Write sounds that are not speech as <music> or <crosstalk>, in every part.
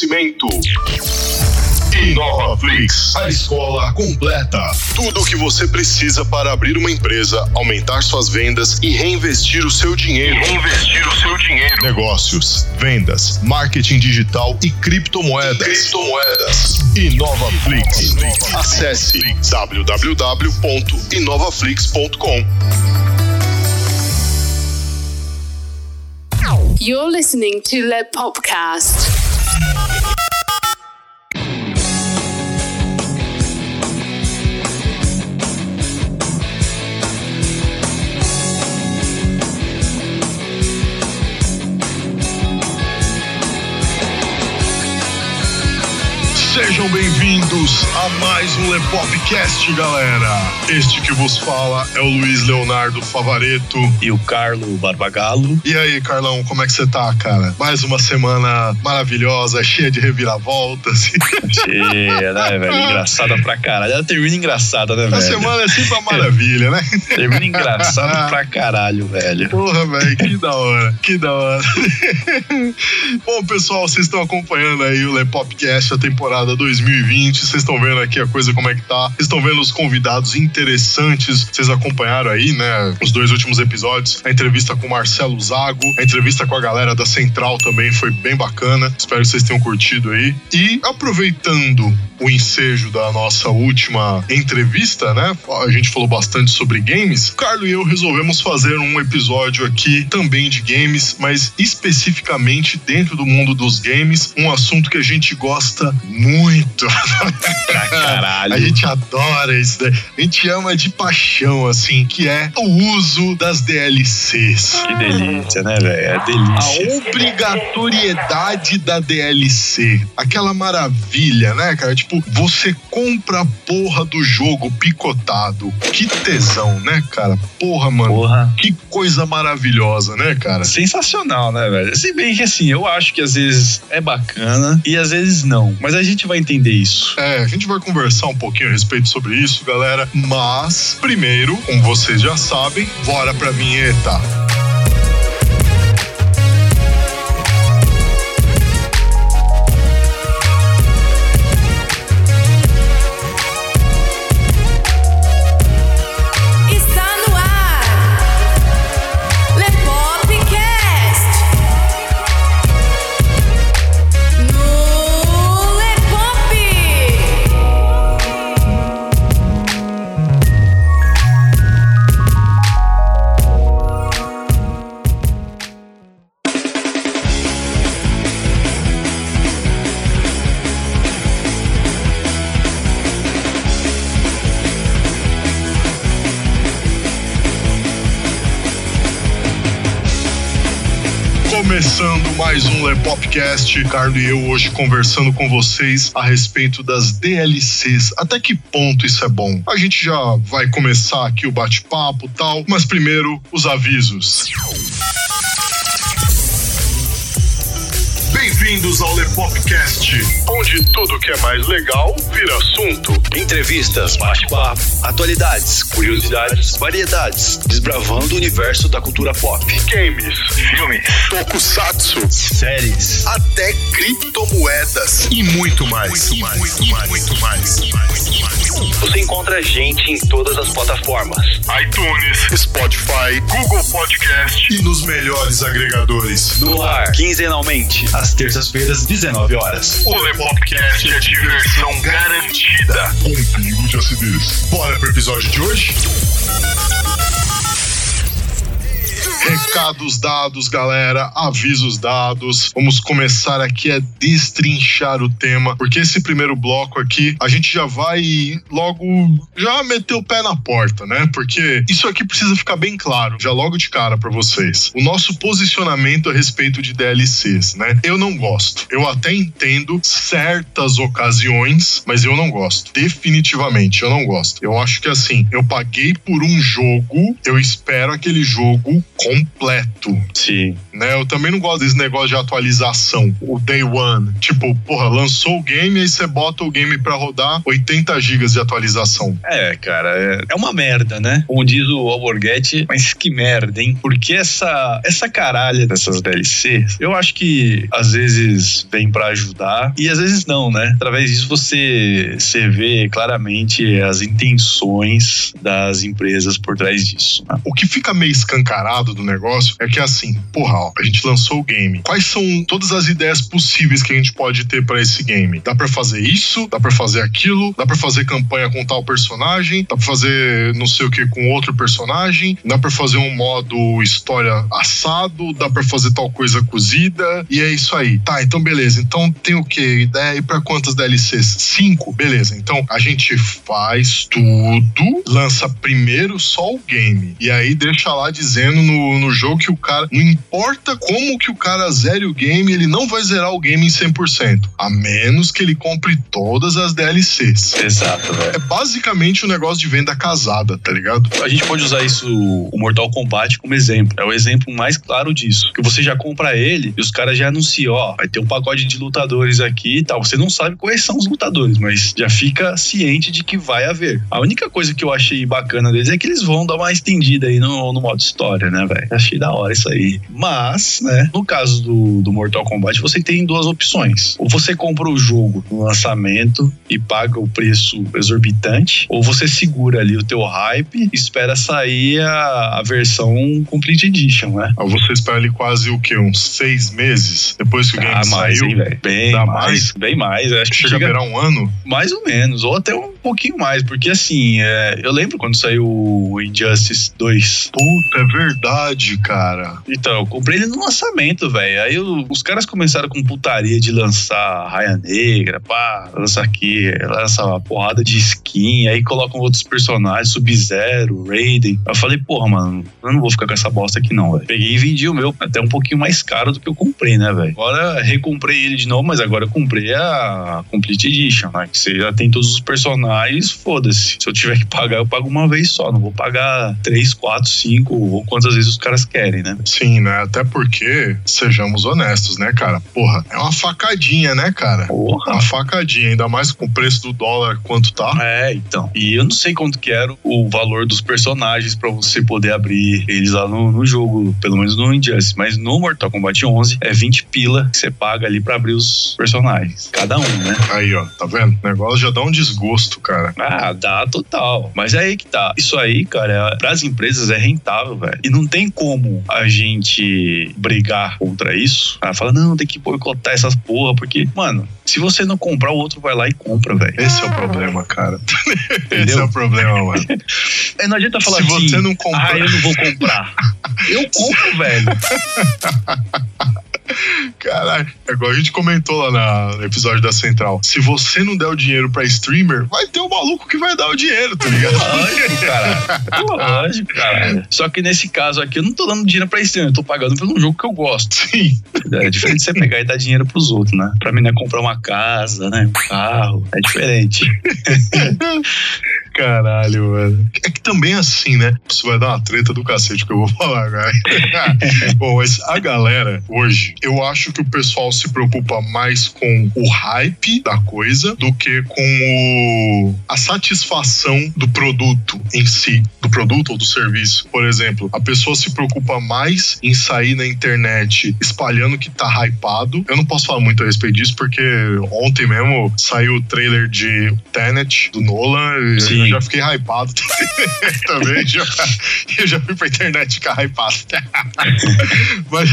Oferecimento. InovaFlix, a escola completa. Tudo o que você precisa para abrir uma empresa, aumentar suas vendas e reinvestir o seu dinheiro. Reinvestir o seu dinheiro. Negócios, vendas, marketing digital e criptomoedas. Criptomoedas. InovaFlix. Acesse www.inovaflix.com. You're listening to the Popcast. Sejam bem-vindos a mais um Lepopcast, galera. Este que vos fala é o Luiz Leonardo Favareto. E o Carlo Barbagalo. E aí, Carlão, como é que você tá, cara? Mais uma semana maravilhosa, cheia de reviravoltas. Cheia, né, velho? <laughs> Engraçada pra caralho. Ela termina engraçada, né, velho? A semana é sempre uma maravilha, né? Termina engraçada <laughs> pra caralho, velho. Porra, velho, que da hora, que da hora. <laughs> Bom, pessoal, vocês estão acompanhando aí o Lepopcast, a temporada 2020. Vocês estão vendo aqui a coisa como é que tá. Vocês estão vendo os convidados interessantes. Vocês acompanharam aí, né, os dois últimos episódios. A entrevista com o Marcelo Zago, a entrevista com a galera da Central também foi bem bacana. Espero que vocês tenham curtido aí. E aproveitando o ensejo da nossa última entrevista, né? A gente falou bastante sobre games. Carlos e eu resolvemos fazer um episódio aqui também de games, mas especificamente dentro do mundo dos games, um assunto que a gente gosta muito. <laughs> Pra caralho. <laughs> A gente adora isso, né? A gente ama de paixão, assim, que é o uso das DLCs. Que delícia, né, velho? É A delícia. obrigatoriedade da DLC. Aquela maravilha, né, cara? Tipo, você compra a porra do jogo picotado. Que tesão, né, cara? Porra, mano. Porra. Que coisa maravilhosa, né, cara? Sensacional, né, velho? Se bem que assim, eu acho que às vezes é bacana e às vezes não. Mas a gente vai entender isso. É, a gente vai conversar um pouquinho a respeito sobre isso, galera. Mas, primeiro, como vocês já sabem, bora pra vinheta. Lepopcast, Carlos e eu hoje conversando com vocês a respeito das DLCs. Até que ponto isso é bom? A gente já vai começar aqui o bate-papo tal, mas primeiro os avisos. Bem-vindos ao Lepopcast, onde tudo que é mais legal vira assunto. Entrevistas, bate-papo, atualidades, curiosidades, variedades, desbravando o universo da cultura pop. Games, filmes, tokusatsu, Séries. até criptomoedas e muito mais. Muito mais, muito mais, muito mais. Você encontra a gente em todas as plataformas. iTunes, Spotify, Google Podcast e nos melhores agregadores. No ar, quinzenalmente, às terças-feiras, 19 horas. O Lepopcast é diversão garantida. Com pingo de acidez. Bora pro episódio de hoje? Recados dados, galera, avisos dados. Vamos começar aqui a destrinchar o tema, porque esse primeiro bloco aqui a gente já vai logo já meter o pé na porta, né? Porque isso aqui precisa ficar bem claro, já logo de cara pra vocês. O nosso posicionamento a respeito de DLCs, né? Eu não gosto. Eu até entendo certas ocasiões, mas eu não gosto. Definitivamente, eu não gosto. Eu acho que assim, eu paguei por um jogo, eu espero aquele jogo com completo. Sim. Né? Eu também não gosto desse negócio de atualização, o day one. Tipo, porra, lançou o game, aí você bota o game pra rodar 80 gigas de atualização. É, cara, é, é uma merda, né? Como diz o Alborguete, mas que merda, hein? Porque essa, essa caralha dessas DLC, eu acho que às vezes vem pra ajudar e às vezes não, né? Através disso você, você vê claramente as intenções das empresas por trás disso. né? O que fica meio escancarado do negócio é que assim, porra, ó, a gente lançou o game. Quais são todas as ideias possíveis que a gente pode ter pra esse game? Dá pra fazer isso, dá pra fazer aquilo, dá pra fazer campanha com tal personagem, dá pra fazer não sei o que com outro personagem, dá pra fazer um modo história assado, dá pra fazer tal coisa cozida, e é isso aí. Tá, então beleza. Então tem o que? Ideia e pra quantas DLCs? Cinco? Beleza. Então a gente faz tudo, lança primeiro só o game. E aí deixa lá dizendo no, no jogo que o cara. Não importa como que o cara zere o game, ele não vai zerar o game em 100%. A menos que ele compre todas as DLCs. Exato, velho. É basicamente um negócio de venda casada, tá ligado? A gente pode usar isso, o Mortal Kombat, como exemplo. É o exemplo mais claro disso. Que você já compra ele e os caras já anunciam, ó, vai ter um pacote de lutadores aqui e tal. Você não sabe quais são os lutadores, mas já fica ciente de que vai haver. A única coisa que eu achei bacana deles é que eles vão dar uma estendida aí no, no modo história, né, velho? Achei da hora isso aí. Mas, né, no caso do, do Mortal Kombat, você tem duas opções. Ou você compra o jogo no lançamento e paga o preço exorbitante, ou você segura ali o teu hype e espera sair a, a versão Complete Edition, né? Aí Você espera ali quase o quê? Uns seis meses depois que o game Ah, mais, saiu? hein? Bem Dá mais, mais? bem mais. Acho que Chega a chega beirar um ano? mais ou menos, ou até um pouquinho mais, porque assim, é, eu lembro quando saiu o Injustice 2. Puta, é verdade, cara. Então, eu comprei ele no lançamento, velho. Aí o- os caras começaram com putaria de lançar Raia Negra, pá, lança aqui, lança uma porrada de skin, aí colocam outros personagens, Sub-Zero, Raiden. Eu falei, porra, mano, eu não vou ficar com essa bosta aqui não, velho. Peguei e vendi o meu, até um pouquinho mais caro do que eu comprei, né, velho? Agora recomprei ele de novo, mas agora eu comprei a Complete Edition, né? Que você já tem todos os personagens, foda-se. Se eu tiver que pagar, eu pago uma vez só. Não vou pagar três, quatro, cinco ou quantas vezes caras querem, né? Sim, né? Até porque, sejamos honestos, né, cara? Porra, é uma facadinha, né, cara? Porra. Uma facadinha, ainda mais com o preço do dólar quanto tá. É, então. E eu não sei quanto que era o valor dos personagens pra você poder abrir eles lá no, no jogo, pelo menos no Injustice. Mas no Mortal Kombat 11 é 20 pila que você paga ali pra abrir os personagens. Cada um, né? Aí, ó, tá vendo? O negócio já dá um desgosto, cara. Ah, dá total. Mas é aí que tá. Isso aí, cara, para as empresas é rentável, velho. E não tem como a gente brigar contra isso. Ah, fala, não, tem que boicotar essas porra, porque, mano, se você não comprar, o outro vai lá e compra, velho. Esse é o problema, cara. <laughs> Esse Entendeu? é o problema, mano. É, não adianta falar Se assim, você não comprar- ah, eu não vou comprar. <laughs> eu compro, velho. <laughs> Caralho, é igual a gente comentou lá no episódio da Central. Se você não der o dinheiro pra streamer, vai ter o maluco que vai dar o dinheiro, tá ligado? Lógico, cara. Lógico, cara. Só que nesse caso aqui, eu não tô dando dinheiro pra streamer, eu tô pagando pelo jogo que eu gosto. Sim. É diferente de você pegar e dar dinheiro pros outros, né? Pra mim, né, comprar uma casa, né? Um carro. É diferente. <laughs> Caralho, mano. É que também é assim, né? Isso vai dar uma treta do cacete que eu vou <laughs> falar agora. <laughs> Bom, mas a galera, hoje, eu acho que o pessoal se preocupa mais com o hype da coisa do que com o, a satisfação do produto em si, do produto ou do serviço. Por exemplo, a pessoa se preocupa mais em sair na internet espalhando que tá hypado. Eu não posso falar muito a respeito disso, porque ontem mesmo saiu o trailer de Tenet, do Nolan, Sim. Eu já fiquei hypado <laughs> também. Já, eu já fui pra internet ficar hypado. <laughs> mas,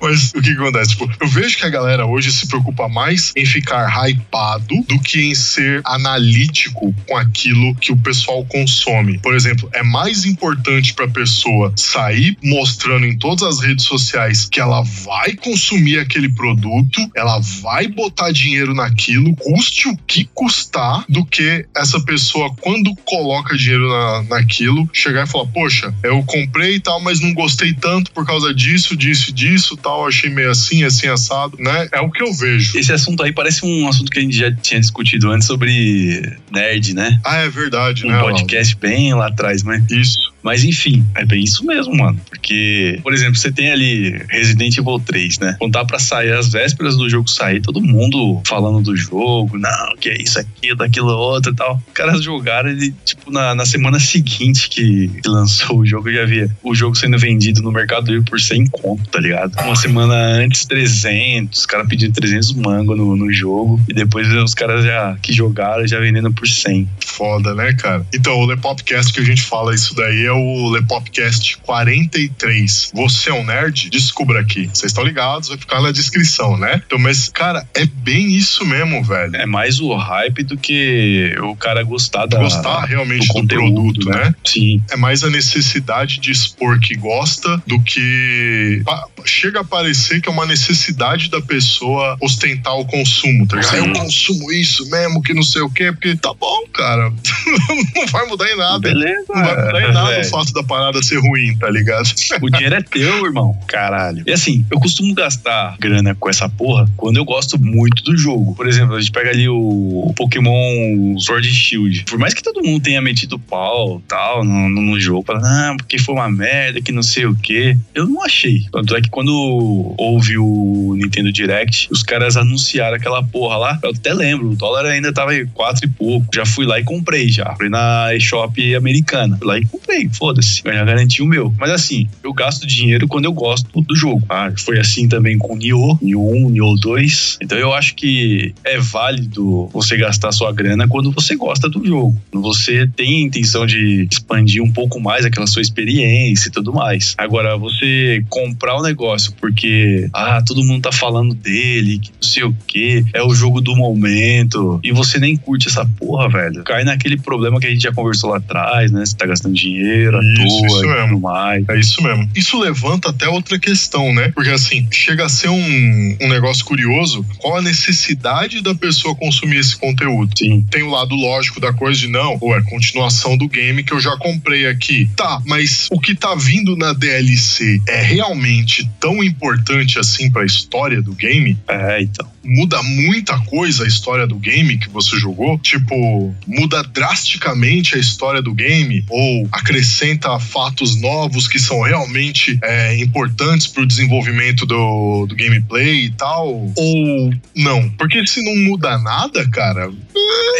mas o que, acontece? Tipo, eu vejo que a galera hoje se preocupa mais em ficar hypado do que em ser analítico com aquilo que o pessoal consome. Por exemplo, é mais importante pra pessoa sair mostrando em todas as redes sociais que ela vai consumir aquele produto, ela vai botar dinheiro naquilo, custe o que custar, do que essa pessoa, quando coloca dinheiro na, naquilo, chegar e falar: Poxa, eu comprei e tal, mas não gostei tanto por causa disso, disso, disso, tal, achei meio assim, assim, assado, né? É o que eu vejo. Esse assunto aí parece um assunto que a gente já tinha discutido antes sobre nerd, né? Ah, é verdade, Um né? Laudo? podcast bem lá atrás, mas Isso. Mas enfim, é bem isso mesmo, mano. Porque, por exemplo, você tem ali Resident Evil 3, né? Quando tá pra sair as vésperas do jogo sair, todo mundo falando do jogo, não, que é isso, aquilo, daquilo, outro e tal. Os caras jogaram ele, tipo, na, na semana seguinte que, lançou o jogo, eu já via o jogo sendo vendido no Mercado Livre por 100 conto, tá ligado? Uma semana antes, 300, os caras pedindo 300 mango no, no jogo. E depois os caras já que jogaram já vendendo por 100. Foda, né, cara? Então, o Lepopcast que a gente fala isso daí é o Lepopcast 43. Você é um nerd? Descubra aqui. Vocês estão ligados, vai ficar na descrição, né? Então, mas, cara, é bem isso mesmo, velho. É mais o hype do que o cara gostar da, Gostar realmente do do, conteúdo, produto, né? né? Sim. É mais a necessidade de expor que gosta do que. Chega a parecer que é uma necessidade da pessoa ostentar o consumo, tá ligado? Sim. Eu consumo isso mesmo, que não sei o quê, porque tá bom, cara. <laughs> não vai mudar em nada. Beleza. Não vai mudar em nada velho. O fato da parada ser ruim, tá ligado? O dinheiro é teu, <laughs> irmão. Caralho. E assim, eu costumo gastar grana com essa porra quando eu gosto muito do jogo. Por exemplo, a gente pega ali o Pokémon Sword and Shield. Por mais que todo mundo tenha metido pau tal no, no, jogo, falando, ah, porque foi uma merda, que não sei o quê. Eu não achei. Tanto é que quando houve o Nintendo Direct, os caras anunciaram aquela porra lá. Eu até lembro, o dólar ainda tava em quatro e pouco. Já fui lá e comprei já. Fui na eShop americana. Fui lá e comprei, foda-se. Eu já garanti o meu. Mas assim, eu gasto dinheiro quando eu gosto do jogo. Ah, foi assim também com o Nioh, Nioh 1, Nioh 2. Então eu acho que é válido você gastar sua grana quando você gosta do jogo. Quando você tem a intenção de expandir um pouco mais aquela sua experiência e tudo mais. Agora, você comprar um negócio porque, ah, todo mundo tá falando dele, que não sei o que, é o jogo do momento, e você nem curte essa porra, velho. Cai naquele problema que a gente já conversou lá atrás, né? Você tá gastando dinheiro à Isso, isso mesmo. É isso mesmo. Isso levanta até outra questão, né? Porque assim, chega a ser um, um negócio curioso qual a necessidade da pessoa consumir esse conteúdo. Sim. Tem o lado lógico da coisa de não, ou é continuação do game que eu já comprei aqui. Tá, mas o que tá vindo na DLC é realmente tão importante assim pra história do game? É, então. Muda muita coisa a história do game que você jogou? Tipo, muda drasticamente a história do game? Ou acrescenta fatos novos que são realmente é, importantes pro desenvolvimento do, do gameplay e tal? Ou não? Porque se não muda nada, cara,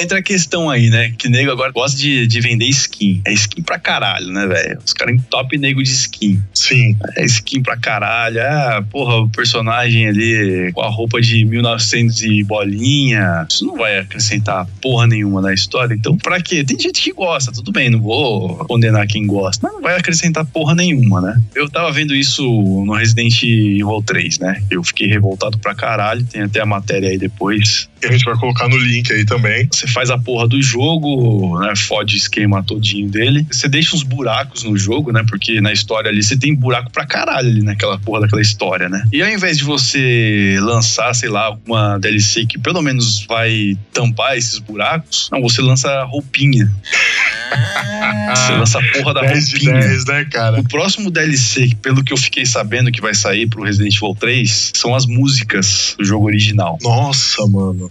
Entra a questão aí, né? Que nego agora gosta de, de vender skin. É skin pra caralho, né, velho? Os caras em top nego de skin. sim. É skin pra caralho. Ah, porra, o personagem ali com a roupa de 1900 e bolinha. Isso não vai acrescentar porra nenhuma na história. Então, pra quê? Tem gente que gosta, tudo bem, não vou condenar quem gosta. Mas não vai acrescentar porra nenhuma, né? Eu tava vendo isso no Resident Evil 3, né? Eu fiquei revoltado pra caralho. Tem até a matéria aí depois. E a gente vai colocar no link aí também. Você faz a porra do jogo, né? Fode o esquema todinho dele. Você deixa uns buracos no jogo, né? Porque na história ali você tem buraco pra caralho ali naquela porra daquela história, né? E ao invés de você lançar, sei lá, alguma DLC que pelo menos vai tampar esses buracos, não, você lança roupinha. você lança a porra da 10 de roupinha. 10, né, cara? O próximo DLC, pelo que eu fiquei sabendo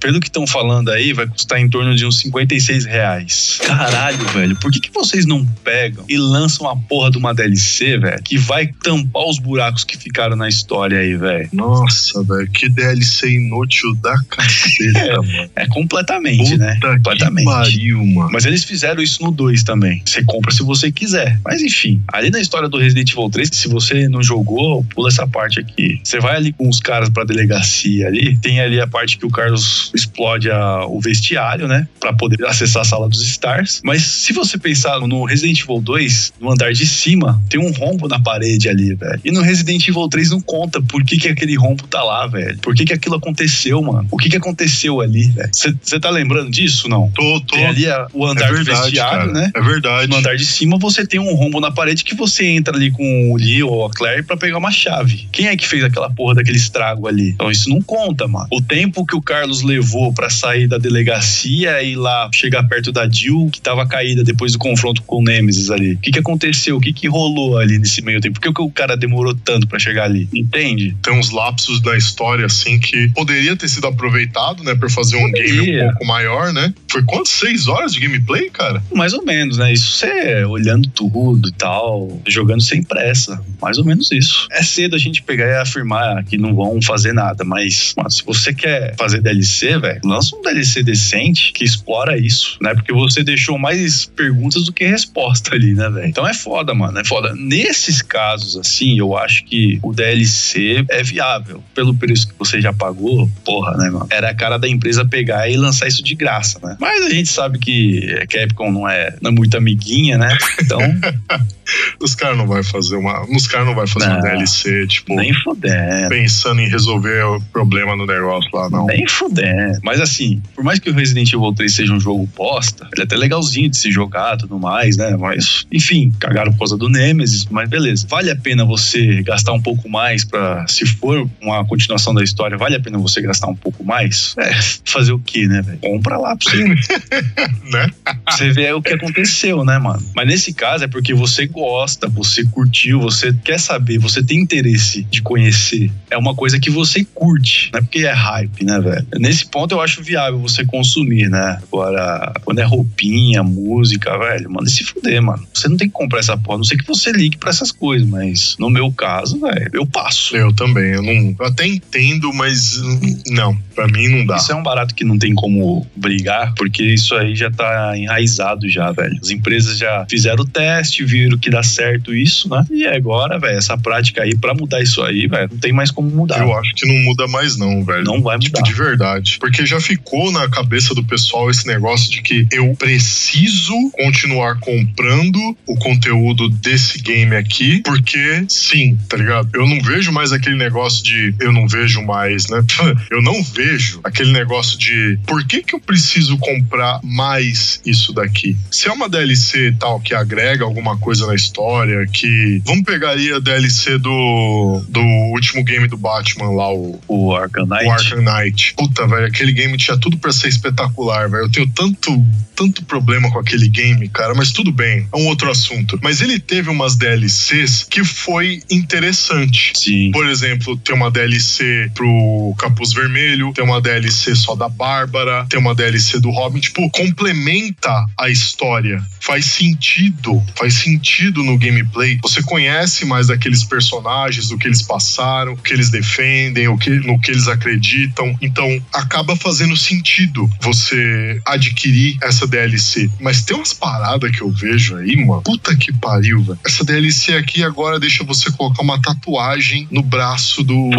que vai sair pro Resident Evil 3, são as músicas do jogo original. Nossa, mano. Pelo que estão falando aí, vai custar em torno de uns 56 reais. Caralho, velho. Por que, que vocês não pegam e lançam a porra de uma DLC, velho, que vai tampar os buracos que ficaram na história aí, velho? Nossa, velho. Que DLC inútil da caceta, <laughs> mano. É completamente, né? Puta que Completamente. pariu, mano. Mas eles fizeram isso no 2 também. Você compra se você quiser. Mas enfim, ali na história do Resident Evil 3, se você não jogou, pula essa parte aqui. Você vai ali com os caras pra delegacia ali, tem ali a parte que o Carlos explode a- o vestiário, né? Pra poder acessar a sala dos Stars. Mas se você pensar no Resident Evil 2, no andar de cima, tem um rombo na parede ali, velho. E no Resident Evil 3 não conta por que, que aquele rombo tá lá, velho. Por que, que aquilo aconteceu, mano? O que, que aconteceu ali, velho? Você tá lembrando disso, não? Tô, tô. Tem ali a- o andar é do verdade, vestiário, cara. né? É verdade. No andar de cima você tem um rombo na parede que você entra ali com o Lee ou a Claire pra pegar uma chave. Quem é que fez aquela porra daquele estrago ali? Então isso não conta, mano. O tempo que o Carlos levou pra sair da delegacia e lá chegar perto da Jill, que tava caída depois do confronto com o Nemesis ali. O que que aconteceu? O que que rolou ali nesse meio tempo? Por que, que o cara demorou tanto pra chegar ali? Entende? Tem uns lapsos da história, assim, que poderia ter sido aproveitado, né? Pra fazer um game um Poderia. pouco maior, né? Foi quantos? Seis horas de gameplay, cara? Mais ou menos, né? Isso você olhando tudo e tal, jogando sem pressa. Mais ou menos isso. É cedo a gente pegar e afirmar que não vão fazer nada, mas mano, se você quer fazer DLC, velho, lança um DLC decente que explora isso, né? Porque você deixou mais perguntas do que resposta ali, né, velho? Então é foda, mano. É foda. Nesses casos, assim, eu acho que o DLC é viável. Pelo preço que você já pagou, porra, né, mano? Era a cara da empresa pegar e lançar isso de graça, né? Mas a gente sabe que a Capcom não é, não é muito amiguinha, né? Então, <laughs> Os caras não vai fazer uma. Os caras não vai fazer Não. uma DLC, tipo, nem fudendo. pensando em resolver o problema no negócio lá, não. Nem fudendo. Mas assim, por mais que o Resident Evil 3 seja um jogo bosta, ele é até legalzinho de se jogar e tudo mais, né? Mas, enfim, cagaram por causa do Nemesis, mas beleza. Vale a pena você gastar um pouco mais pra, se for uma continuação da história, vale a pena você gastar um pouco mais? É, fazer o quê, né, velho? Compra lá pra você, <laughs> Né? você vê o que aconteceu, né, mano? Mas nesse caso é porque você gosta, você curtiu, você quer saber, você tem interesse de conhecer. É uma coisa que você curte, não é porque é hype, né, velho? Nesse ponto eu acho viável você consumir, né? Agora, quando é roupinha, música, velho, manda se fuder, mano. Você não tem que comprar essa porra, a não sei que você ligue pra essas coisas, mas no meu caso, velho, eu passo. Eu também. Eu, não, eu até entendo, mas não. Pra mim não dá. Isso é um barato que não tem como brigar, porque isso aí já tá enraizado já, velho. As empresas já fizeram o teste, viram que dá certo isso, né? E agora, velho, essa prática aí, pra mudar isso aí, velho, não tem mais como mudar. Eu acho que não muda mais, não, velho. Não vai Tipo, mudar. de verdade. Porque já ficou na cabeça do pessoal esse negócio de que eu preciso continuar comprando o conteúdo desse game aqui, porque sim, tá ligado? Eu não vejo mais aquele negócio de. Eu não vejo mais, né? <laughs> Eu não vejo aquele negócio de por que, que eu preciso comprar mais isso daqui? Se é uma DLC tal que agrega alguma coisa na história, que. Vamos pegar a DLC do, do último game do Batman lá, o O Arcanite. o Arkham Knight. Puta, velho, aquele game tinha tudo pra ser espetacular, velho. Eu tenho tanto, tanto problema com aquele game, cara, mas tudo bem, é um outro assunto. Mas ele teve umas DLCs que foi interessante. Sim. Por exemplo, tem uma DLC pro Capuz Vermelho, tem uma DLC só da Bárbara, tem uma DLC do Robin, tipo, complementa a história. Faz sentido, faz sentido no gameplay. Você conhece mais daqueles personagens, do que eles passaram, o que eles defendem, o que, no que eles acreditam. Então, acaba fazendo sentido você adquirir essa DLC. Mas tem umas paradas que eu vejo aí, mano. Puta que pariu, velho. Essa DLC aqui agora deixa você colocar uma tatuagem no braço do,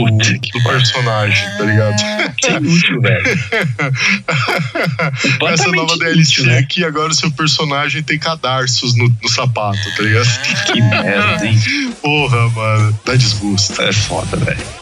que do personagem, tá ligado? <laughs> Isso é inútil, velho. Essa nova DLC inútil, né? aqui, agora o seu personagem tem cadarços no, no sapato, tá ligado? Que merda, hein? Porra, mano. Dá desgosto. É foda, velho.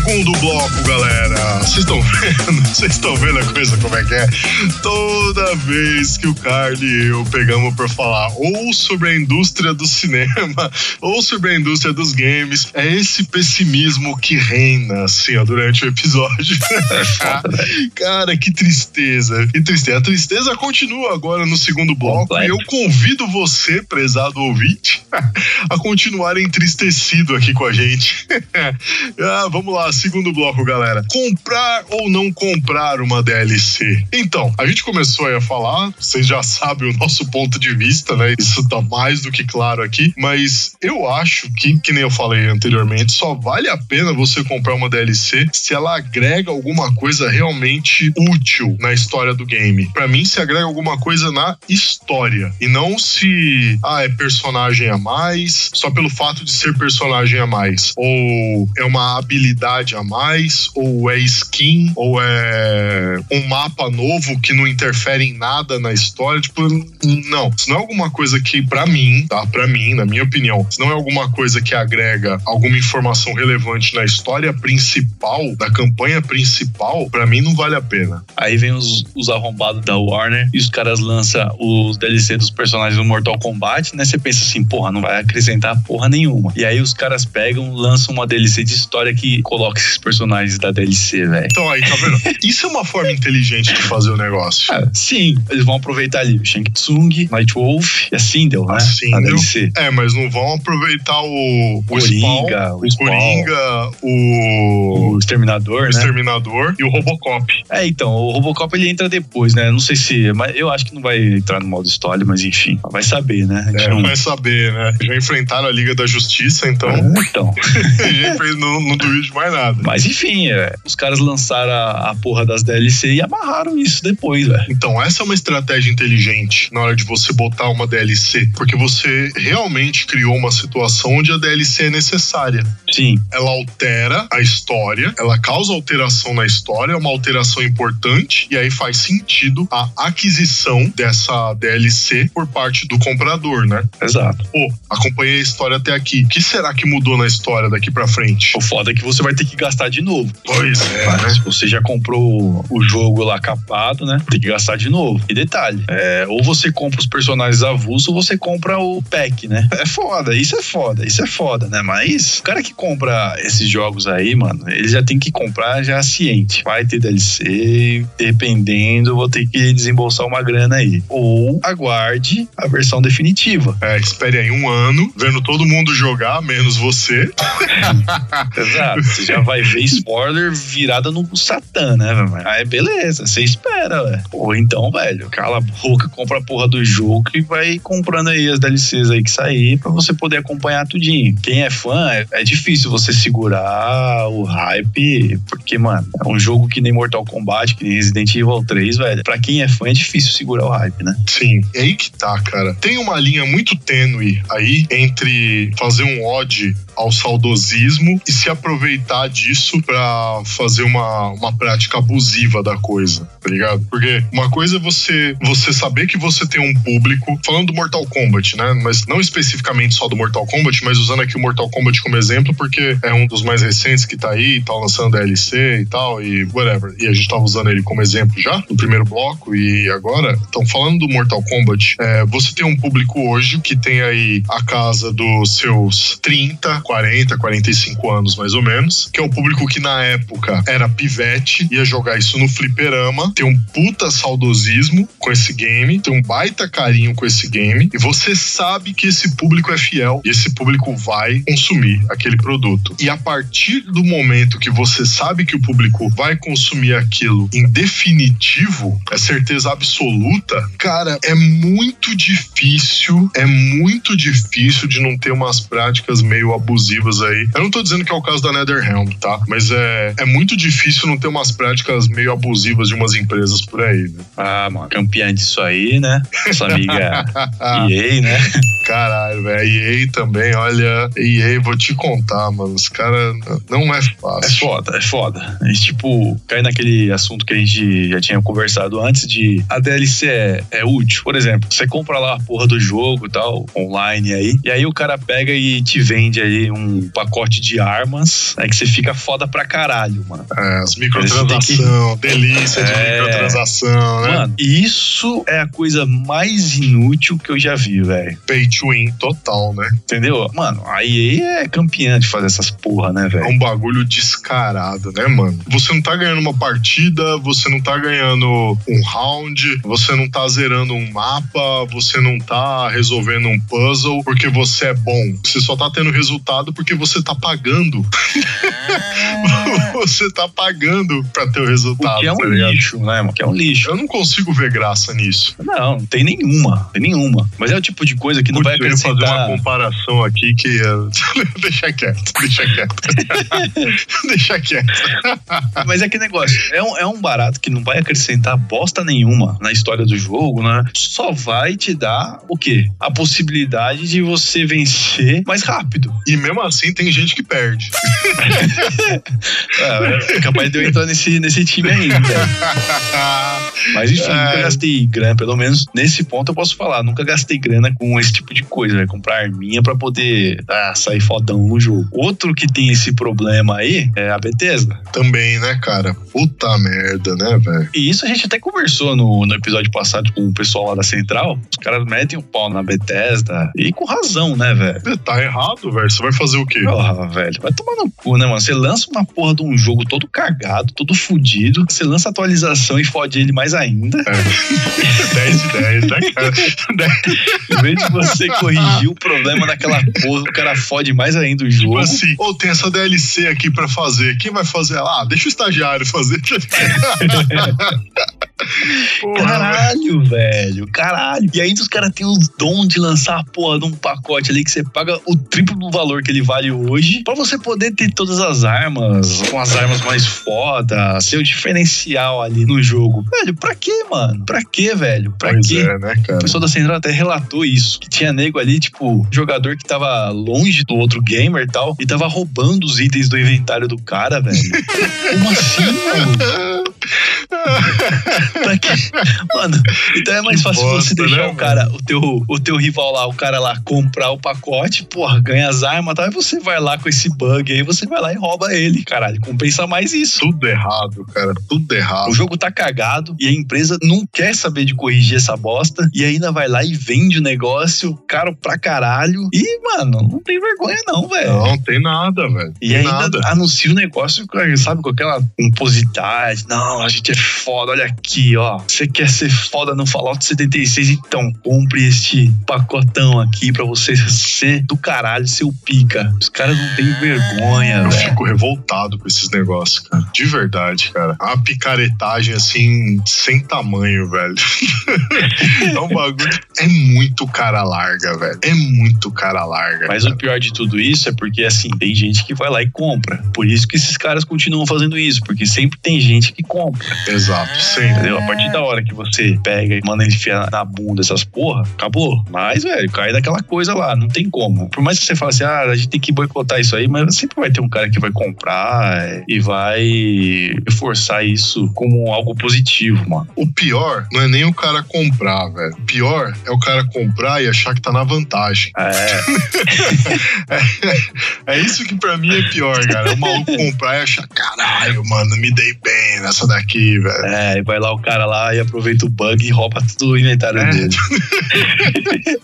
Segundo bloco, galera. Vocês estão vendo? <laughs> Vocês estão vendo a coisa como é que é? Toda vez que o Carly e eu pegamos pra falar ou sobre a indústria do cinema <laughs> ou sobre a indústria dos games, é esse pessimismo que reina, assim, ó, durante o episódio. <laughs> Cara, que tristeza. Que tristeza. A tristeza continua agora no segundo bloco e eu convido você, prezado ouvinte, a continuar entristecido aqui com a gente. ah, vamos segundo bloco, galera. Comprar ou não comprar uma DLC? Então, a gente começou aí a falar, vocês já sabem o nosso ponto de vista, né? Isso tá mais do que claro aqui, mas eu acho que, que nem eu falei anteriormente, só vale a pena você comprar uma DLC se ela agrega alguma coisa realmente útil na história do game. Pra mim, se agrega alguma coisa na história e não se ah, é personagem a mais só pelo fato de ser personagem a mais ou é uma habilidade a mais ou é skin ou é um mapa novo que não interfere em nada na história, tipo, não, se não é alguma coisa que pra mim, tá? Pra mim, na minha opinião, se não é alguma coisa que agrega alguma informação relevante na história principal, da campanha principal, pra mim não vale a pena. Aí vem os, os arrombados da Warner e os caras lançam os DLC dos personagens do Mortal Kombat, né? Você pensa assim, porra, não vai acrescentar porra nenhuma. E aí os caras pegam, lançam uma DLC de história que coloca esses personagens da DLC, velho. Então aí, tá vendo? <laughs> Isso é uma forma inteligente de fazer o negócio. Ah, sim, eles vão aproveitar ali o Shang Tsung, Nightwolf e a Sindel, né? A Sindel. DLC. É, mas não vão aproveitar o, o Coringa, Spawn, o Spawn. Coringa, o, O Exterminador, o né? Exterminador e o Robocop. É, então, o Robocop ele entra depois, né? Não sei se. Mas eu acho que não vai entrar no modo história, mas enfim, vai saber, né? É, não- vai saber, né? Já enfrentaram a Liga da Justiça, então Então. <laughs> já fez, não, não duvido de mais nada. Mas enfim, é, os caras lançaram a, a porra das DLC e amarraram isso depois, velho. Então, essa é uma estratégia inteligente na hora de você botar uma DLC, porque você realmente criou uma situação onde a DLC é necessária. Sim, Ela altera a história, ela causa alteração na história, é uma alteração importante, e aí faz sentido a aquisição dessa DLC por parte do comprador, né? exato. Pô, acompanhei a história até aqui. O que será que mudou na história daqui pra frente? O foda é que você vai ter que gastar de novo. Pois é, Mas né? Se você já comprou o jogo lá capado, né? Tem que gastar de novo. E detalhe, é, ou você compra os personagens avulsos ou você compra o pack, né? É foda, isso é foda, isso é foda, né? Mas o cara que compra esses jogos aí, mano, ele já tem que comprar já ciente. Vai ter DLC, dependendo, vou ter que desembolsar uma grana aí. Ou aguarde a versão definitiva. É, espere aí um ano, vendo todo mundo jogar, menos você. <laughs> <laughs> Exato. Você já vai ver spoiler virada no Satã, né, velho? Aí beleza, você espera, velho. Ou então, velho, cala a boca, compra a porra do jogo e vai comprando aí as DLCs aí que sair pra você poder acompanhar tudinho. Quem é fã, é, é difícil você segurar o hype, porque, mano, é um jogo que nem Mortal Kombat, que nem Resident Evil 3, velho. Pra quem é fã, é difícil segurar o hype, né? Sim, é aí que tá, cara. Tem uma linha muito tênue aí entre fazer um ode ao saudosismo e se aproveitar disso pra fazer uma, uma prática abusiva da coisa, tá ligado? Porque uma coisa é você, você saber que você tem um público, falando do Mortal Kombat, né? Mas não especificamente só do Mortal Kombat, mas usando aqui o Mortal Kombat como exemplo, porque é um dos mais recentes que tá aí, tá lançando DLC e tal, e whatever. E a gente tava usando ele como exemplo já no primeiro bloco e agora. Então, falando do Mortal Kombat, é, você tem um público hoje que tem aí a casa dos seus 30, 40, 45 anos mais ou menos, que é um público que na época era pivete, ia jogar isso no fliperama, tem um puta saudosismo com esse game, tem um baita carinho com esse game, e você sabe que esse público é fiel e esse público vai consumir aquele produto. E a partir do momento que você sabe que o público vai consumir aquilo em definitivo, é certeza absoluta, cara, é muito difícil, é muito difícil de não ter umas práticas meio abusivas aí. Eu não tô dizendo que é o caso da NetherRealm, tá? Mas é, é muito difícil não ter umas práticas meio abusivas de umas empresas por aí, né? Ah, mano, campeã disso aí, né? Nossa amiga <laughs> EA, né? Caralho, velho. EA também, olha. EA, vou te contar, mano. Os caras não é É fácil. foda, é foda. A gente, tipo, cai naquele assunto que a gente já tinha conversado antes de a DLC é, é útil. Por exemplo, você compra lá a porra do jogo e tal, online aí, e aí o cara pega e te vende aí um pacote de armas, aí que você fica foda pra caralho, mano. É, as microtransação, <laughs> delícia de É. microtransação, né? Mano, isso é a coisa mais inútil que eu já vi, velho. Pay to win total, né? Entendeu? Mano, a EA é campeã de fazer essas porra, né, É velho? um bagulho descarado, né, mano? Você não tá ganhando uma partida, você não tá ganhando um round, você não tá zerando um mapa, você não tá resolvendo um puzzle porque você é bom. Você só tá tendo resultado porque você tá pagando. <laughs> <laughs> você tá pagando pra ter o resultado. O que é um tá lixo, né, mano? Que é um lixo. Eu não consigo ver graça nisso. Não, não tem nenhuma. Tem nenhuma. Mas é o tipo de coisa que não vai Putz, eu ia fazer uma acrescentar. comparação aqui que. eh, <laughs> deixa quieto, deixa quieto. <laughs> deixa quieto. Mas é que negócio. É um, é um barato que não vai acrescentar bosta nenhuma na história do jogo, né? Só vai te dar o quê? A possibilidade de você vencer mais rápido. E mesmo assim tem gente que perde. É, é capaz de eu entrar nesse, nesse time ainda. <laughs> Mas enfim, É. nunca gastei grana, pelo menos nesse ponto eu posso falar. Nunca gastei grana com esse tipo de coisa, né? Comprar arminha pra poder ah, sair fodão no jogo. Outro que tem esse problema aí é a Bethesda. Também, né, cara? Puta merda, né, velho? E isso a gente até conversou no, no episódio passado com o pessoal lá da Central. Os caras metem o pau na Bethesda. E com razão, né, velho? Tá errado, velho. Você vai fazer o quê? Porra, velho, vai tomar no cu, né, mano? Você lança uma porra de um jogo todo cagado, todo fudido. Você lança atualização e fode ele mais ainda. <laughs> 10 de 10, né, cara? <laughs> Em vez de você corrigir o problema daquela porra, o cara fode mais ainda o Tipo jogo. assim, ou tem essa DLC aqui pra fazer. Quem vai fazer? Ah, deixa o estagiário fazer. <laughs> Porra. Caralho, velho, caralho. E ainda os caras têm os dom de lançar a porra de um pacote ali que você paga o triplo do valor que ele vale hoje pra você poder ter todas as armas, com as armas mais foda, ser o diferencial ali no jogo. Velho, pra quê, mano? Pra quê, velho? Pra Pois quê? é, né, cara? O pessoal da Central até relatou isso. Que tinha nego ali, tipo, jogador que tava longe do outro gamer e tal, e tava roubando os itens do inventário do cara, velho. <laughs> Como assim, mano? <laughs> pra quê? Mano, então é mais Que fácil bosta, você deixar né, o cara, o teu, o teu rival lá, o cara lá, comprar o pacote, porra, ganha as armas tal, e você vai lá com esse bug aí, você vai lá e rouba ele, caralho. Compensa mais isso. Tudo errado, cara. Tudo errado. O jogo tá cagado e a empresa não quer saber de corrigir essa bosta e ainda vai lá e vende o negócio caro pra caralho. E, mano, não tem vergonha não, velho. Não, tem nada, velho. E ainda nada. anuncia o negócio, sabe, com aquela pomposidade. Não, a gente é foda, olha aqui, ó. Você quer ser foda no Fallout 76? Então, compre este pacotão aqui pra você ser do caralho, seu pica. Os caras não têm vergonha, Eu velho. fico revoltado com esses negócios, cara. De verdade, cara. Uma picaretagem assim, sem tamanho, velho. <laughs> é um bagulho. É muito cara larga, velho. É muito cara larga. Mas cara. o pior de tudo isso é porque, assim, tem gente que vai lá e compra. Por isso que esses caras continuam fazendo isso, porque sempre tem gente que compra, Exato, sempre. entendeu? A partir da hora que você pega e manda enfiar na bunda essas porra, acabou. Mas, velho, cai daquela coisa lá, não tem como. Por mais que você fale assim, ah, a gente tem que boicotar isso aí, mas sempre vai ter um cara que vai comprar é, e vai forçar isso como algo positivo, mano. O pior não é nem o cara comprar, velho. O pior é o cara comprar e achar que tá na vantagem. É, <laughs> É isso que pra mim é pior, cara. O maluco comprar e achar, caralho, mano, me dei bem nessa daqui, velho. é, e vai lá o cara lá e aproveita o bug e rouba tudo o inventário É. dele. <laughs>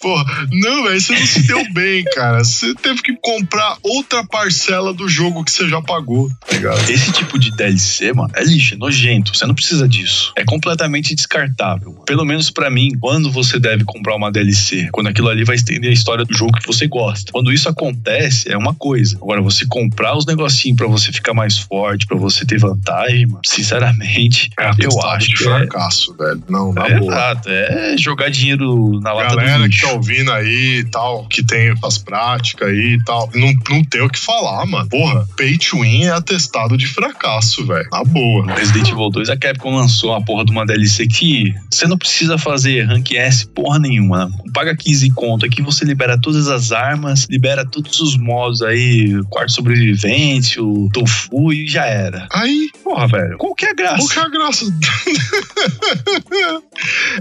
Porra, não, velho, você não se deu bem, cara. Você teve que comprar outra parcela do jogo que você já pagou, tá ligado? Esse tipo de DLC, mano, é lixo, é nojento. Você não precisa disso. É completamente descartável. Pelo menos pra mim, quando você deve comprar uma DLC, quando aquilo ali vai estender a história do jogo que você gosta. Quando isso acontece, é uma coisa. Agora, você comprar os negocinhos pra você ficar mais forte, pra você ter vantagem, mano, sinceramente, É eu acho de que é, fracasso, velho. Não, na é boa. exato. É jogar dinheiro na lata do Galera que lixo. tá ouvindo aí e tal, que tem as práticas aí e tal, não, não tem o que falar, mano. Porra, pay to win é atestado de fracasso, velho. Na boa. Resident Evil 2, a Capcom lançou uma porra de uma DLC que você não precisa fazer rank S porra nenhuma. Paga 15 conto aqui, você libera todas as armas, libera todos os modos aí, quarto sobrevivente, o tofu e já era. Aí, Porra, velho, qual que é a graça? qual que é a graça? <laughs>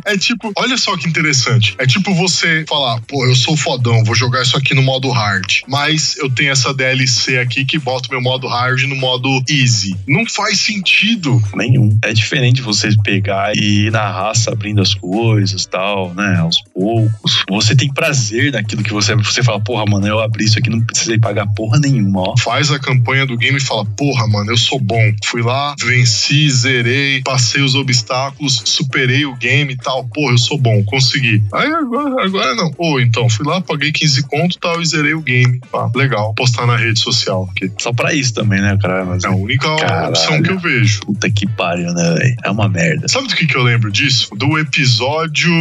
é tipo, olha só que interessante. É tipo você falar, pô, eu sou fodão, vou jogar isso aqui no modo hard. Mas eu tenho essa DLC aqui que bota meu modo hard no modo easy. Não faz sentido. Nenhum. É diferente você pegar e ir na raça abrindo as coisas tal, né? Aos poucos. Você tem prazer naquilo que você. Você fala, porra, mano, eu abri isso aqui, não precisei pagar porra nenhuma, ó. faz a campanha do game e fala: Porra, mano, eu sou bom. Fui lá, venci, zerei, passei os obstáculos, superei o game e tal. Porra, eu sou bom, consegui. Aí agora, agora não. Pô, então, fui lá, paguei 15 conto e tal e zerei o game. Ah, legal. Postar na rede social. Só pra isso também, né, cara? Mas É a única Caralho. opção que eu vejo. Puta que pariu, né, velho? É uma merda. Sabe do que, que eu lembro disso? Do episódio.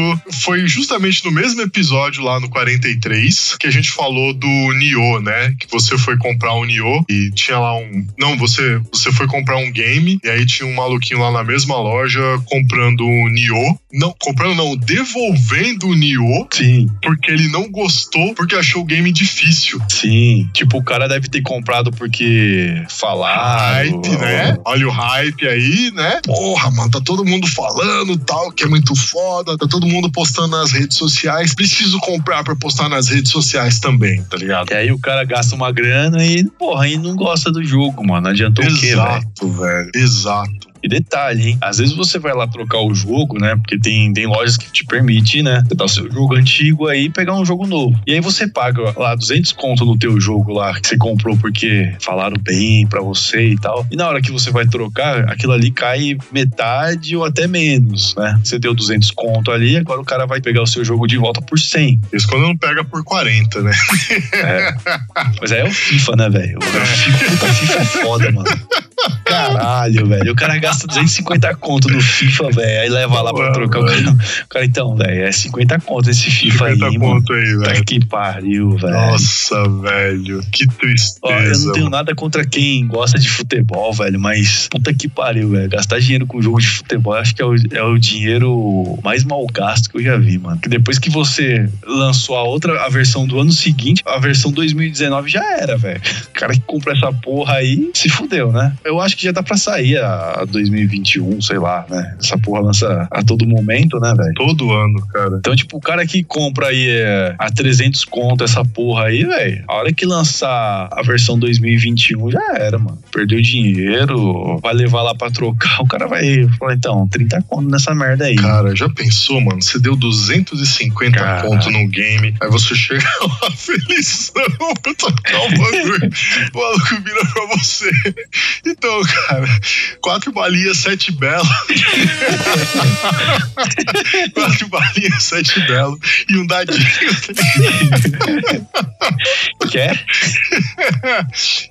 Foi justamente no mesmo episódio lá no 43 que a gente falou do Nioh, né? Que você foi comprar um Nioh e tinha lá um. Não, você, você foi comprar um game e aí tinha um maluquinho lá na mesma loja comprando um Nioh. Não, comprando não, devolvendo o Nioh Sim, porque ele não gostou, porque achou o game difícil. sim. Tipo, o cara deve ter comprado porque falaram. hype, né? Olha o hype aí, né? Porra, mano, tá todo mundo falando tal, que é muito foda, tá todo mundo postando nas redes sociais. Preciso comprar pra postar nas redes sociais também, tá ligado? E aí o cara gasta uma grana e, porra, aí não gosta do jogo, mano. Adiantou o quê, velho? Exato, velho. Exato. E detalhe, hein? Às vezes você vai lá trocar o jogo, né? Porque tem, tem lojas que te permitem, né? Você dar o seu jogo antigo aí e pegar um jogo novo. E aí você paga lá 200 conto no teu jogo lá que você comprou porque falaram bem pra você e tal. E na hora que você vai trocar, aquilo ali cai metade ou até menos, né? Você deu 200 conto ali, agora o cara vai pegar o seu jogo de volta por 100. Isso quando não pega por 40, né? Mas aí é o FIFA, né, velho? O FIFA, puta, FIFA é foda, mano. <laughs> Caralho, velho. O cara gasta 250 conto no FIFA, velho. Aí leva lá pra Ué, trocar o cara. O cara, então, velho, é 50 conto esse FIFA 50 aí, mano. ponto aí, Tá velho. que pariu, velho. Nossa, velho. Que tristeza. Ó, eu não tenho mano. nada contra quem gosta de futebol, velho, mas puta que pariu, velho. Gastar dinheiro com jogo de futebol, acho que é o, é o dinheiro mais mal gasto que eu já vi, mano. Que depois que você lançou a outra, a versão do ano seguinte, a versão 2019 já era, velho. O cara que compra essa porra aí se fudeu, né? Eu acho que já dá pra sair a 2021, sei lá, né? Essa porra lança a todo momento, né, velho? Todo ano, cara. Então, tipo, o cara que compra aí é, a 300 conto essa porra aí, velho, a hora que lançar a versão 2021 já era, mano. Perdeu dinheiro, vai levar lá pra trocar, o cara vai falar, então, 30 conto nessa merda aí. Cara, já pensou, mano? Você deu 250 Caralho. conto no game, aí você chega <laughs> lá felizão pra tocar o bagulho, o maluco vira pra você. Então, cara, quatro balinhas, sete belo. <laughs> quatro balinhas, sete belo e um dadinho. Quer?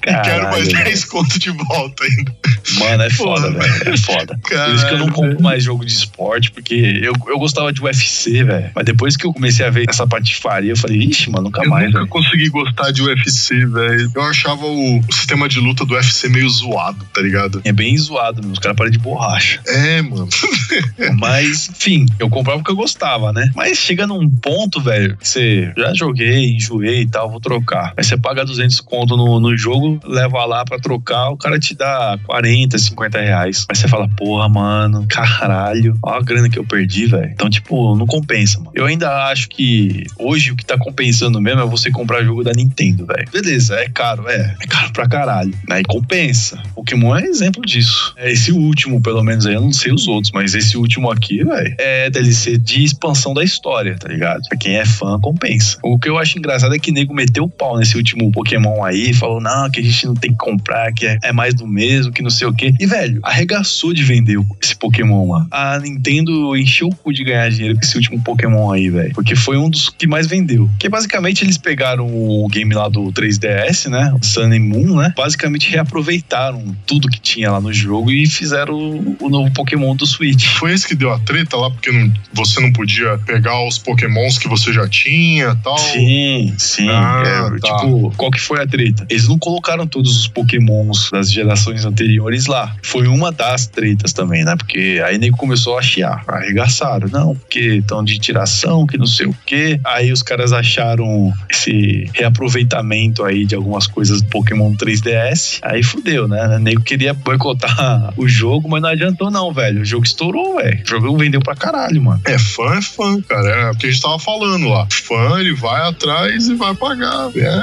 e quero mais Caralho, 10 conto de volta ainda. Mano, é foda, velho. É foda. Por isso que eu não Caralho, compro mais jogo de esporte, porque eu, eu gostava de UFC, velho. Mas depois que eu comecei a ver essa patifaria, eu falei, ixi, mano, nunca Eu mais, nunca velho. consegui gostar de UFC, velho. Eu achava o, o sistema de luta do UFC meio zoado, tá ligado? É bem zoado, meu. Os caras param de borracha. É, mano. <laughs> Mas, enfim, eu comprava porque eu gostava, né? Mas chega num ponto, velho, que você já joguei, enjoei e tal, vou trocar. Aí você paga 200 conto no, no jogo, leva lá pra trocar, o cara te dá 40, 50 reais. Aí você fala, porra, mano, caralho, ó a grana que eu perdi, velho. Então, tipo, não compensa, mano. Eu ainda acho que hoje o que tá compensando mesmo é você comprar jogo da Nintendo, velho. Beleza, é caro, é. É caro pra caralho. Aí compensa. Pokémon é exemplo disso. É esse último, pelo menos aí, eu não sei os outros, mas esse último aqui, velho, é DLC de expansão da história, tá ligado? Pra quem é fã, compensa. O que eu acho engraçado é que nego meteu o pau nesse último Pokémon aí, falou, não, que a gente não tem que comprar, que é, é mais do mesmo, que não sei o quê. E, velho, arregaçou de vender esse Pokémon, mano. A Nintendo encheu o cu de ganhar dinheiro com esse último Pokémon aí, velho. Porque foi um dos que mais vendeu. Porque basicamente eles pegaram o game lá do 3DS, né? O Sun and Moon, né? Basicamente reaproveitaram tudo que tinha lá no jogo e fizeram o, o novo Pokémon do Switch. Foi esse que deu a treta lá, porque não- você não podia pegar os pokémons que você já tinha tal. Sim, sim. Ah, É, tá. Tipo, qual que foi a treta? Eles não colocaram todos os pokémons das gerações anteriores lá. Foi uma das tretas também, né? Porque aí nego começou a chiar, arregaçaram. Não, porque estão de tiração, que não sei o quê. Aí os caras acharam esse reaproveitamento aí de algumas coisas do Pokémon 3DS. Aí fudeu, né? O nego queria boicotar o jogo, mas não adiantou não, velho. O jogo estourou, velho. O jogo vendeu pra caralho, mano. É, fã é fã, cara. É o que a gente tava falando lá. Fã, ele vai atrás e vai pagar. É,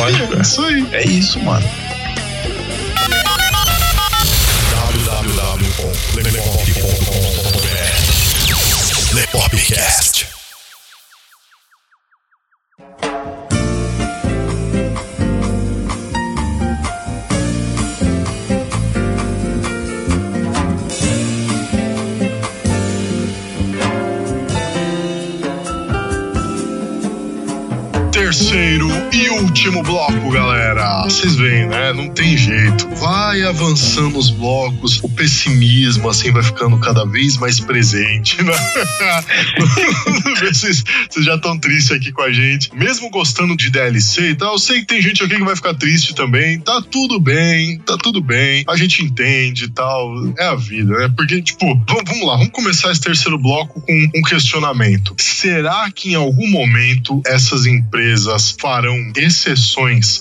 Lógico. é isso aí. É isso, mano. Último bloco, galera. Vocês veem, né? Não tem jeito. Vai avançando os blocos, o pessimismo, assim, vai ficando cada vez mais presente, né? <laughs> vocês, vocês já estão tristes aqui com a gente. Mesmo gostando de DLC e tal, eu sei que tem gente aqui que vai ficar triste também. Tá tudo bem, tá tudo bem. A gente entende e tal. É a vida, né? Porque, tipo, vamos, lá, vamos começar esse terceiro bloco com um questionamento. Será que em algum momento essas empresas farão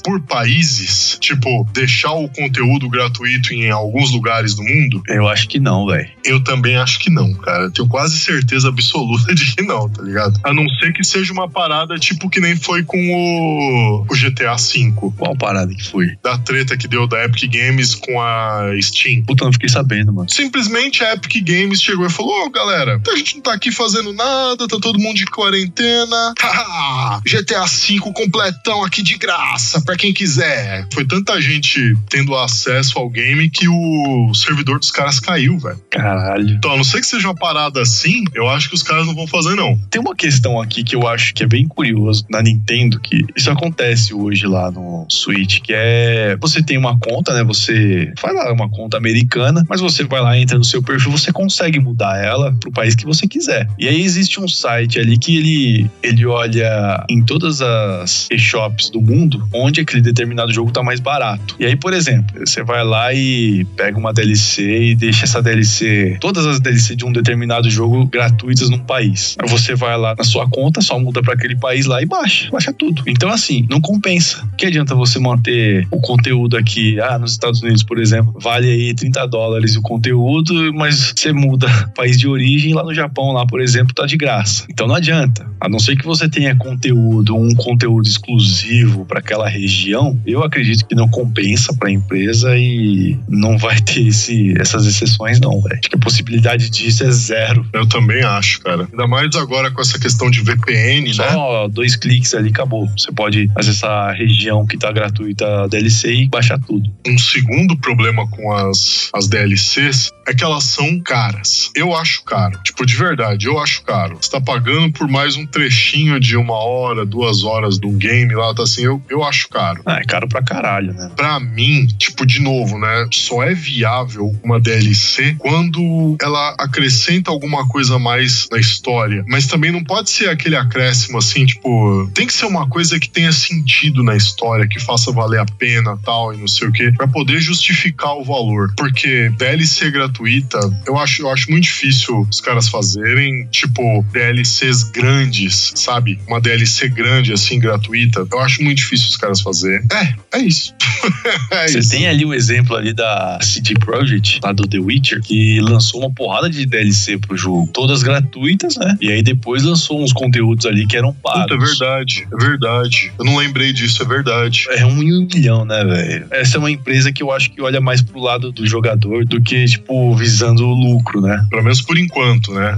por países? Tipo, deixar o conteúdo gratuito em alguns lugares do mundo? Eu acho que não, velho. Eu também acho que não, cara. Eu tenho quase certeza absoluta de que não, tá ligado? A não ser que seja uma parada tipo que nem foi com o, o GTA V. Qual parada que foi? Da treta que deu da Epic Games com a Steam. Puta, não fiquei sabendo, mano. Simplesmente a Epic Games chegou e falou: Ô galera, a gente não tá aqui fazendo nada, tá todo mundo de quarentena. <laughs> GTA V completão aqui de graça pra quem quiser. Foi tanta gente tendo acesso ao game que o servidor dos caras caiu, velho. Caralho. Então, a não ser que seja uma parada assim, eu acho que os caras não vão fazer, não. Tem uma questão aqui que eu acho que é bem curioso na Nintendo, que isso acontece hoje lá no Switch, que é você tem uma conta, né? Você faz lá uma conta americana, mas você vai lá, entra no seu perfil, você consegue mudar ela pro país que você quiser. E aí existe um site ali que ele, ele olha em todas as shops do mundo onde aquele determinado jogo tá mais barato. E aí, por exemplo, você vai lá e pega uma DLC e deixa essa DLC, todas as DLC de um determinado jogo gratuitas num país. Aí você vai lá na sua conta, só muda para aquele país lá e baixa, baixa tudo. Então assim, não compensa. Que adianta você manter o conteúdo aqui, ah, nos Estados Unidos, por exemplo, vale aí 30 dólares o conteúdo, mas você muda <laughs> país de origem, lá no Japão, lá, por exemplo, tá de graça. Então não adianta. A não ser que você tenha conteúdo, um conteúdo exclusivo para aquela região, eu acredito que não compensa para a empresa e não vai ter esse, essas exceções, não, velho. Acho que a possibilidade disso é zero. Eu também acho, cara. Ainda mais agora com essa questão de VPN, né? Só dois cliques ali acabou. Você pode acessar a região que tá gratuita DLC e baixar tudo. Um segundo problema com as, as DLCs é que elas são caras. Eu acho caro. Tipo, de verdade, eu acho caro. Você tá pagando por mais um trechinho de uma hora, duas horas de um game lá, tá assim, eu, eu acho caro. Ah, é caro pra caralho, né? Pra mim, tipo, de novo, né? Só é viável uma DLC quando ela acrescenta alguma coisa a mais na história. Mas também não pode ser aquele acréscimo assim, tipo, tem que ser uma coisa que tenha sentido na história, que faça valer a pena tal e não sei o quê, pra poder justificar o valor. Porque DLC gratuita, eu acho, eu acho muito difícil os caras fazerem, tipo, DLCs grandes, sabe? Uma DLC grande, assim, gratuita. Eu acho muito difícil os caras fazerem. É, é isso. <laughs> é Você isso. tem ali o exemplo ali da CD Projekt, lá do The Witcher, que lançou uma porrada de DLC pro jogo. Todas gratuitas, né? E aí depois lançou uns conteúdos ali que eram pagos. Puta, é verdade, é verdade. Eu não lembrei disso, é verdade. É um em um milhão, né, velho? Essa é uma empresa que eu acho que olha mais pro lado do jogador do que, tipo, visando o lucro, né? Pelo menos por enquanto, né?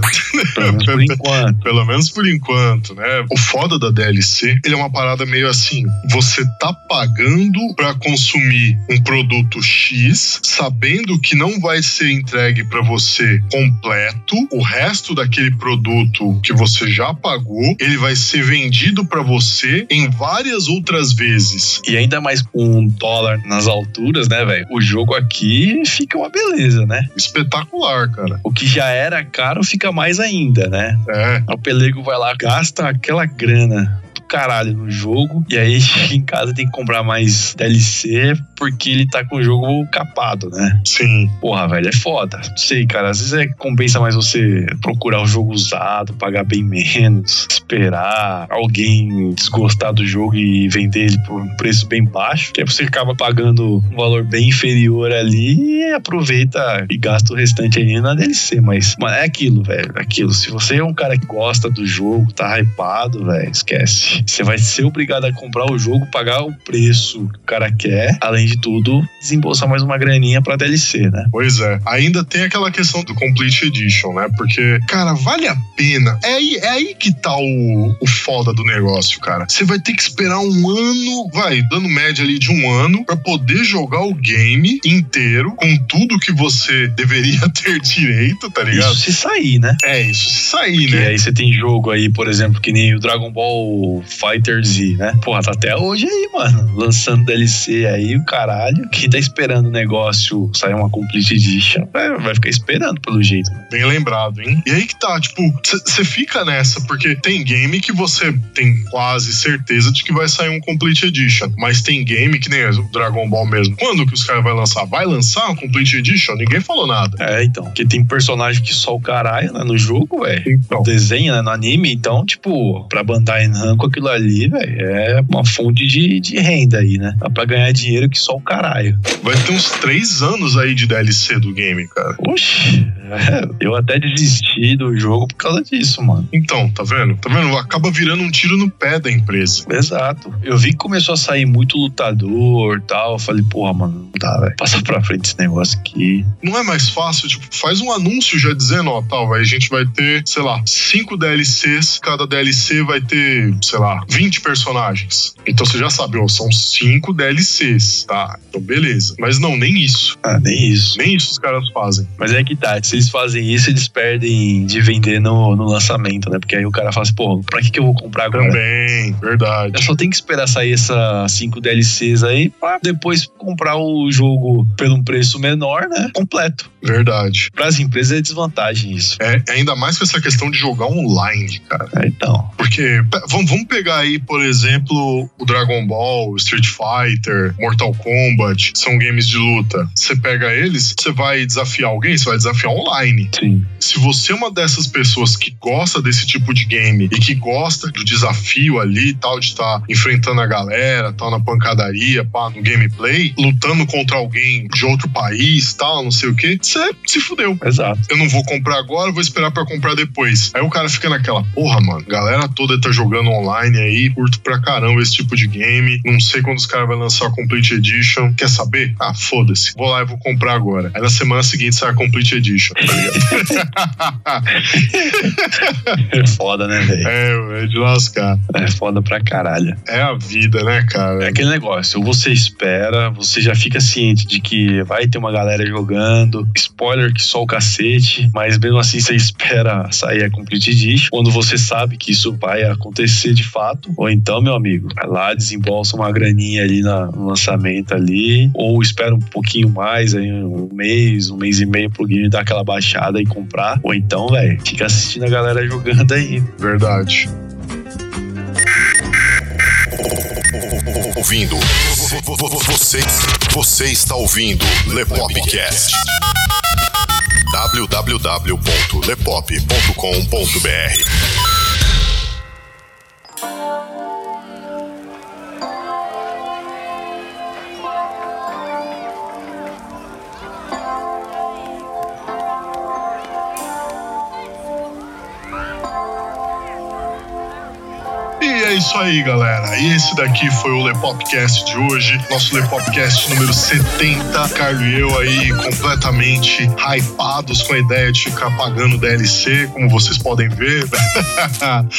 Pelo menos por <laughs> enquanto. Pelo menos por enquanto, né? O foda da DLC, ele é uma parada meio assim: você tá pagando pra consumir um produto X, sabendo que não vai ser entregue pra você completo, o resto daquele produto que você já pagou, ele vai ser vendido pra você em várias outras vezes. E ainda mais com um dólar nas alturas, né, velho? O jogo aqui fica uma beleza, né? Espetacular, cara. O que já era caro fica mais ainda, né? É. O pelego vai lá, gasta aquela grana caralho no jogo, e aí <laughs> em casa tem que comprar mais DLC porque ele tá com o jogo capado, né? Sim. Porra, velho, é foda. Não sei, cara. Às vezes é, compensa mais você procurar o jogo usado, pagar bem menos, <laughs> esperar alguém desgostar do jogo e vender ele por um preço bem baixo, que aí você acaba pagando um valor bem inferior ali e aproveita e gasta o restante aí na DLC. Mas, mano, é aquilo, velho. É aquilo. Se você é um cara que gosta do jogo, tá hypado, velho, esquece. Você vai ser obrigado a comprar o jogo, pagar o preço que o cara quer, além de tudo, desembolsar mais uma graninha pra DLC, né? Pois é. Ainda tem aquela questão do Complete Edition, né? Porque, cara, vale a pena. É aí, é aí que tá o, o foda do negócio, cara. Você vai ter que esperar um ano, vai, dando média ali de um ano, pra poder jogar o game inteiro com tudo que você <laughs> deveria ter direito, tá ligado? Isso se sair, né? É isso, se sair, Que né? aí você tem jogo aí, por exemplo, que nem o Dragon Ball Fighter Z, né? Porra, tá até hoje aí, mano. Lançando DLC aí, o caralho. Quem tá esperando o negócio sair uma Complete Edition vai, vai ficar esperando pelo jeito. Bem lembrado, hein? E aí que tá, tipo, você fica nessa, porque tem game que você tem quase certeza de que vai sair um Complete Edition. Mas tem game que nem o Dragon Ball mesmo. Quando que os caras vão lançar? Vai lançar um Complete Edition? Ninguém falou nada. É, então. Porque tem personagem que só o caralho, né, no jogo, velho. Então, No desenho, né, no anime. Então, tipo, pra Bandai Namco aquilo ali, velho, é uma fonte de, de renda aí, né? Dá pra ganhar dinheiro que só o caralho. vai ter uns três anos aí de DLC do game, cara. Oxi, é, eu até desisti do jogo por causa disso, mano. Então, tá vendo? Tá vendo? Acaba virando um tiro no pé da empresa. Exato. Eu vi que começou a sair muito lutador e tal. Eu falei, porra, mano, não dá, velho. Passa pra frente esse negócio aqui. Não é mais fácil, tipo, faz um anúncio já dizendo, ó, tal, vai, a gente vai ter, sei lá, cinco DLCs, cada DLC vai ter, sei lá, 20 personagens. Então você já sabe, ó, são cinco DLCs, tá? Então beleza. Mas não, nem isso. Ah, nem isso. Nem isso os caras fazem. Mas é que tá, se eles fazem isso, eles perdem de vender no, no lançamento, né? Porque aí o cara fala assim, pô, pra que, que eu vou comprar agora? Também, Eu verdade. só tenho que esperar sair essas 5 DLCs aí pra depois comprar o jogo por um preço menor, né? Completo. Verdade. Para as empresas é desvantagem isso. É, ainda mais com essa questão de jogar online, cara. É, então. Porque vamos, vamos pegar aí, por exemplo, o Dragon Ball, Street Fighter, Mortal Kombat, são games de luta. Você pega eles, você vai desafiar alguém, você vai desafiar online. Sim. Se você é uma dessas pessoas que gosta desse tipo de game e que gosta do desafio ali, tal, de estar enfrentando a galera, tal, na pancadaria, pá, no gameplay, lutando contra alguém de outro país, tal, não sei o que, você se fudeu Exato. eu não vou comprar agora, vou esperar pra comprar depois. Aí o cara fica naquela, porra, mano, galera toda tá jogando online aí, curto pra caramba esse tipo de game. Não sei quando os caras vão lançar a Complete Edition. Quer saber? Ah, foda-se. Vou lá e vou comprar agora. Aí na semana seguinte sai a Complete Edition, tá ligado? <laughs> É foda, né, velho? é, é de lascar. É foda pra caralho. É a vida, né, É cara? aquele negócio, você espera, você já fica ciente de que vai ter uma galera jogando, spoiler que só o cacete, mas mesmo assim você <laughs> espera sair a Complete Edition, quando você sabe que isso vai acontecer de fato, ou então, meu amigo, vai lá, desembolsa uma graninha ali na- no lançamento ali, ou espera um pouquinho mais, aí um mês, um mês e meio pro game dar aquela baixada e comprar, ou então, velho, fica assistindo a galera jogando aí. Verdade. Ouvindo. Vo- vo- vo- Você, você está ouvindo Lepopcast. www.lepop.com.br isso aí, galera. E esse daqui foi o Lepopcast de hoje. Nosso Lepopcast número 70. Carlos e eu aí completamente hypados com a ideia de ficar pagando DLC, como vocês podem ver. <laughs>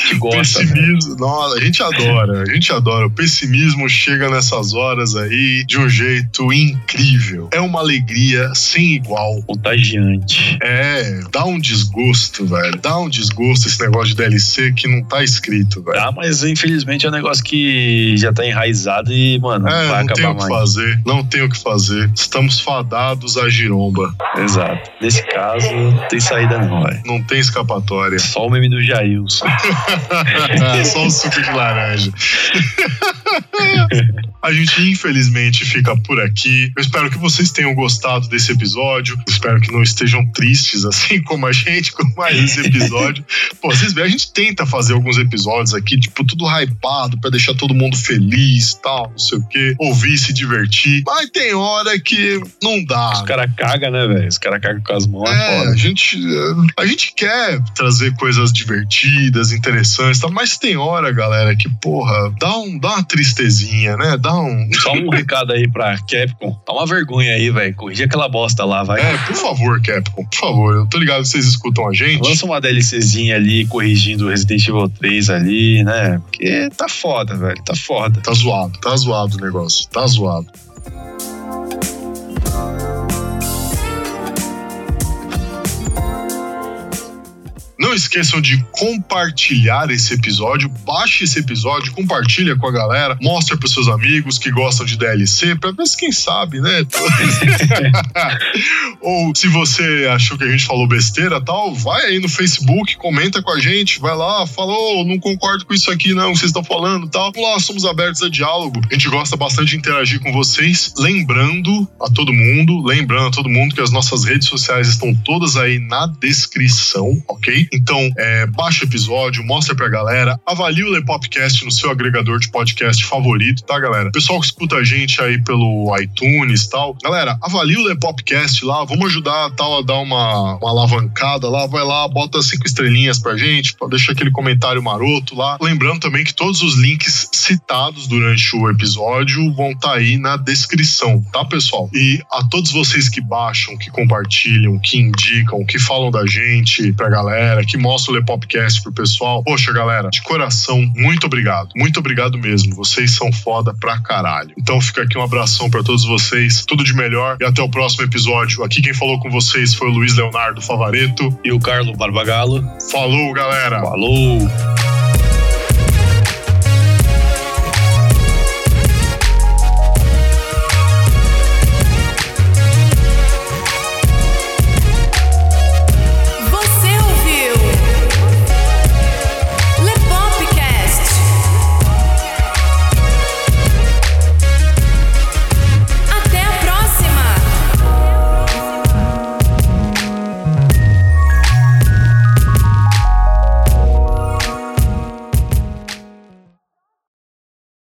Que gosta, né? Pessimismo, nossa, a gente adora, a gente adora. O pessimismo chega nessas horas aí de um jeito incrível. É uma alegria sem igual. contagiante. É, dá um desgosto, velho. Dá um desgosto esse negócio de DLC que não tá escrito, velho. Tá, mas infelizmente é um negócio que já tá enraizado e, mano, É, vai não tem o que mais. fazer, não tem o que fazer. Estamos fadados à giromba. Exato. Nesse caso, não tem saída não, velho. Não tem escapatória. Só o meme do Jailson. <laughs> Só o suco de laranja. <laughs> A gente, infelizmente, fica por aqui. Eu espero que vocês tenham gostado desse episódio. Eu espero que não estejam tristes, assim como a gente, com mais esse episódio. <laughs> Pô, vocês veem, a gente tenta fazer alguns episódios aqui, tipo, tudo hypado pra deixar todo mundo feliz tal, não sei o quê. Ouvir, se divertir. Mas tem hora que não dá. Os caras cagam, né, velho? Os caras cagam com as mãos, é, É, a gente, a gente quer trazer coisas divertidas, interessantes, tá? mas tem hora, galera, que, porra, dá, um, dá uma tristezinha, né? Dá um. Só um recado aí pra Capcom. Dá uma vergonha aí, velho. Corrige aquela bosta lá, vai. É, por favor, Capcom, por favor. Eu tô ligado que vocês escutam a gente. Lança uma DLCzinha ali, corrigindo o Resident Evil 3 ali, né? Porque tá foda, velho. Tá foda. Tá zoado, tá zoado o negócio, tá zoado. Não esqueçam de compartilhar esse episódio, baixe esse episódio, compartilha com a galera, mostra pros seus amigos que gostam de DLC, pra ver se quem sabe, né? <laughs> Ou se você achou que a gente falou besteira tal, vai aí no Facebook, comenta com a gente, vai lá, falou, não concordo com isso aqui não, que vocês estão falando tal. Lá somos abertos a diálogo. A gente gosta bastante de interagir com vocês. Lembrando a todo mundo, lembrando a todo mundo que as nossas redes sociais estão todas aí na descrição, ok? Então, é, baixa o episódio, mostra pra galera, avalie o Lepopcast no seu agregador de podcast favorito, tá, galera? Pessoal que escuta a gente aí pelo iTunes e tal, galera, avalie o Lepopcast lá, vamos ajudar tal a dar uma, uma alavancada lá, vai lá, bota cinco estrelinhas pra gente, deixa aquele comentário maroto lá. Lembrando também que todos os links citados durante o episódio vão estar aí na descrição, tá, pessoal? E a todos vocês que baixam, que compartilham, que indicam, que falam da gente pra galera, que mostram o Lepopcast pro pessoal. Poxa, galera, de coração, muito obrigado. Muito obrigado mesmo. Vocês são foda pra caralho. Então fica aqui um abração pra todos vocês. Tudo de melhor e até o próximo episódio. Aqui quem falou com vocês foi o Luiz Leonardo Favareto. E o Carlo Barbagalo. Falou, galera. Falou!